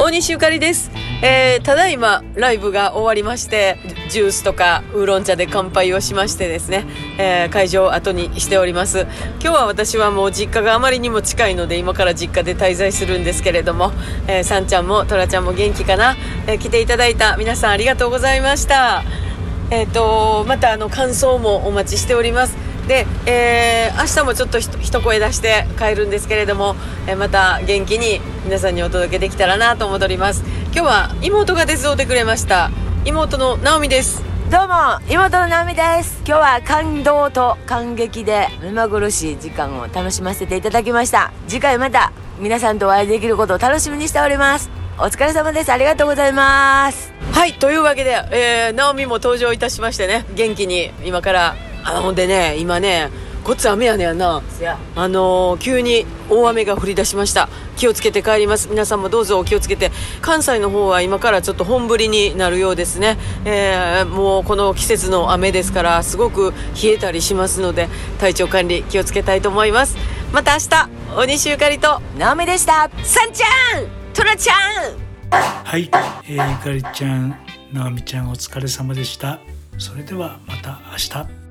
大西ゆかりです。えー、ただいまライブが終わりまして、ジュースとかウーロン茶で乾杯をしましてですね、えー会場を後にしております。今日は私はもう実家があまりにも近いので、今から実家で滞在するんですけれども、えー、さんちゃんもトラちゃんも元気かな、えー来ていただいた皆さんありがとうございました。えっ、と、またあの感想もお待ちしております。で、えー明日もちょっと一声出して帰るんですけれども、えーまた元気に皆さんにお届けできたらなと思っております。今日は妹が手伝ってくれました。妹の直美です。どうも妹の直美です今日は感動と感激で目まぐるしい時間を楽しませていただきました次回また皆さんとお会いできることを楽しみにしておりますお疲れ様ですありがとうございますはい、というわけで、えー、直美も登場いたしましてね、元気に今から、あほんでね、今ね、こっつ雨やねやな。あのー急に大雨が降り出しました。気をつけて帰ります。皆さんもどうぞお気をつけて。関西の方は今からちょっと本降りになるようですね、えーもうこの季節の雨ですからすごく冷えたりしますので体調管理気をつけたいと思います。また明日大西ゆかりと直美でした。さんちゃんトラちゃん。はい、えー、ゆかりちゃん、なおみちゃんお疲れ様でした。それではまた明日。